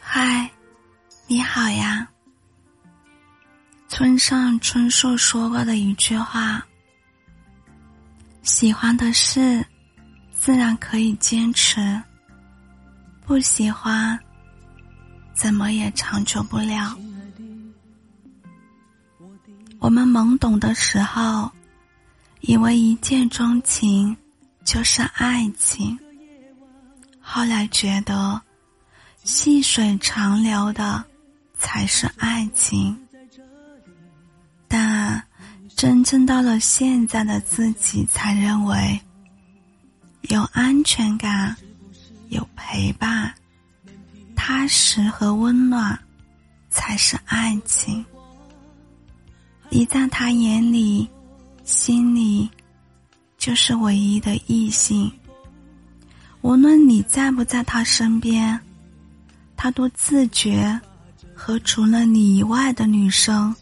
嗨，你好呀。村上春树说过的一句话：“喜欢的事，自然可以坚持；不喜欢，怎么也长久不了。”我们懵懂的时候，以为一见钟情就是爱情，后来觉得。细水长流的才是爱情，但真正到了现在的自己，才认为有安全感、有陪伴、踏实和温暖才是爱情。你在他眼里、心里就是唯一的异性，无论你在不在他身边。他都自觉和除了你以外的女生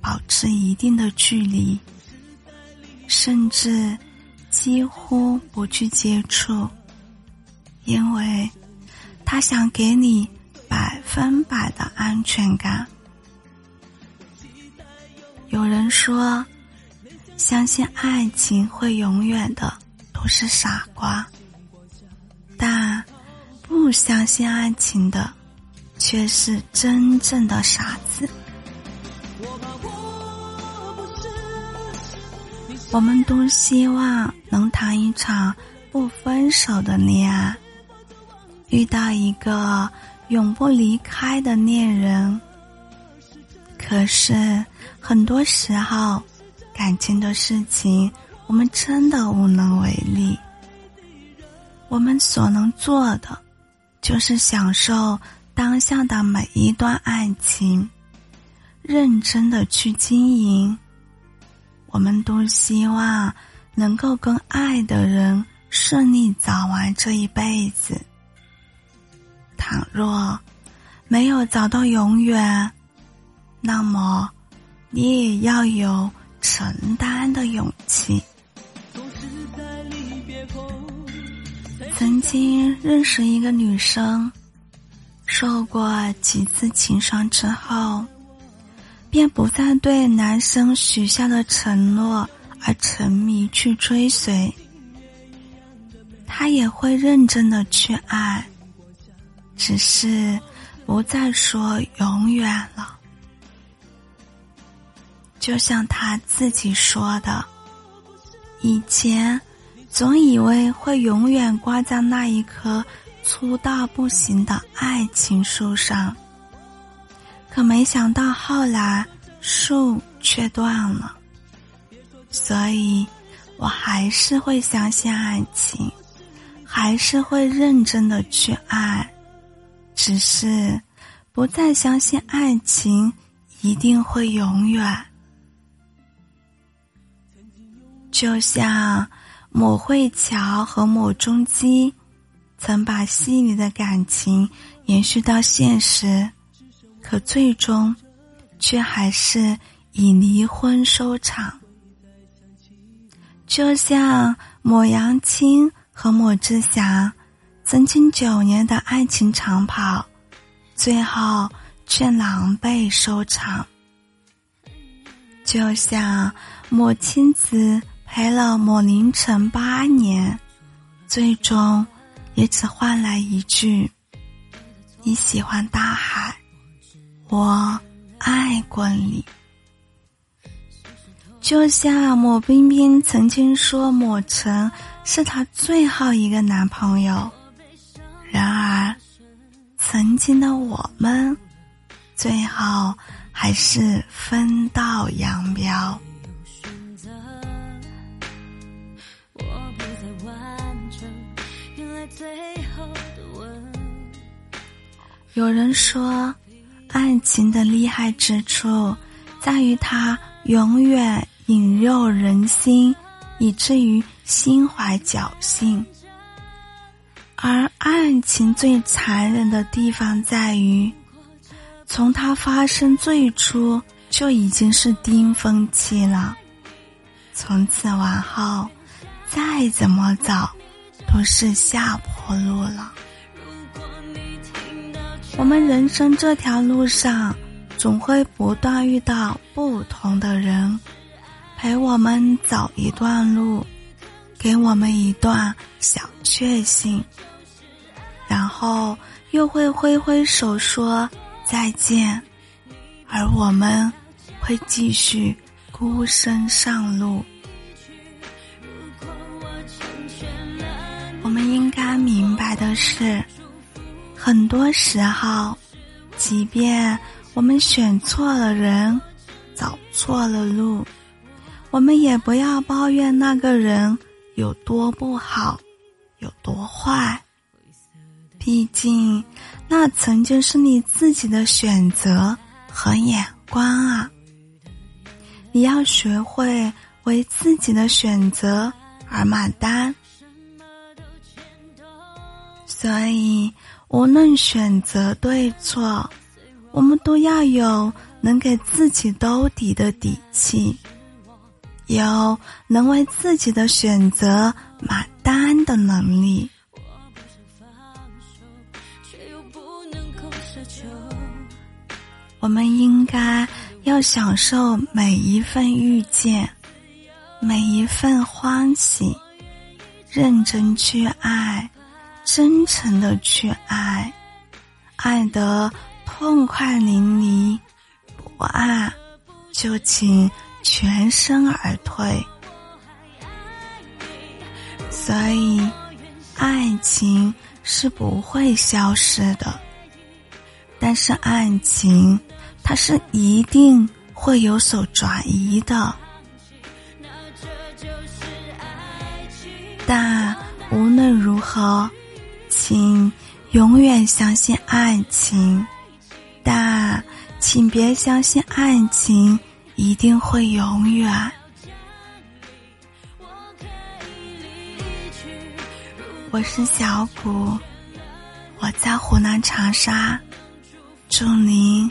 保持一定的距离，甚至几乎不去接触，因为他想给你百分百的安全感。有人说，相信爱情会永远的都是傻瓜，但不相信爱情的。却是真正的傻子。我们都希望能谈一场不分手的恋爱，遇到一个永不离开的恋人。可是很多时候，感情的事情，我们真的无能为力。我们所能做的，就是享受。当下的每一段爱情，认真的去经营。我们都希望能够跟爱的人顺利走完这一辈子。倘若没有找到永远，那么你也要有承担的勇气。曾经认识一个女生。受过几次情伤之后，便不再对男生许下的承诺而沉迷去追随。他也会认真的去爱，只是不再说永远了。就像他自己说的，以前总以为会永远挂在那一棵。粗到不行的爱情树上，可没想到后来树却断了。所以，我还是会相信爱情，还是会认真的去爱，只是不再相信爱情一定会永远。就像抹慧乔和抹中基。曾把细腻的感情延续到现实，可最终却还是以离婚收场。就像抹杨青和抹志祥曾经九年的爱情长跑，最后却狼狈收场。就像抹青子陪了抹凌晨八年，最终。也只换来一句：“你喜欢大海，我爱过你。”就像抹冰冰曾经说，抹尘是他最后一个男朋友。然而，曾经的我们，最后还是分道扬镳。有人说，爱情的厉害之处在于它永远引诱人心，以至于心怀侥幸；而爱情最残忍的地方在于，从它发生最初就已经是巅峰期了，从此往后，再怎么走，都是下坡路了。我们人生这条路上，总会不断遇到不同的人，陪我们走一段路，给我们一段小确幸，然后又会挥挥手说再见，而我们会继续孤身上路。我们应该明白的是。很多时候，即便我们选错了人，走错了路，我们也不要抱怨那个人有多不好，有多坏。毕竟，那曾经是你自己的选择和眼光啊！你要学会为自己的选择而买单。所以。无论选择对错，我们都要有能给自己兜底的底气，有能为自己的选择买单的能力。我们应该要享受每一份遇见，每一份欢喜，认真去爱。真诚的去爱，爱得痛快淋漓；不爱，就请全身而退。所以，爱情是不会消失的，但是爱情，它是一定会有所转移的。但无论如何。请永远相信爱情，但请别相信爱情一定会永远。我是小谷，我在湖南长沙，祝您。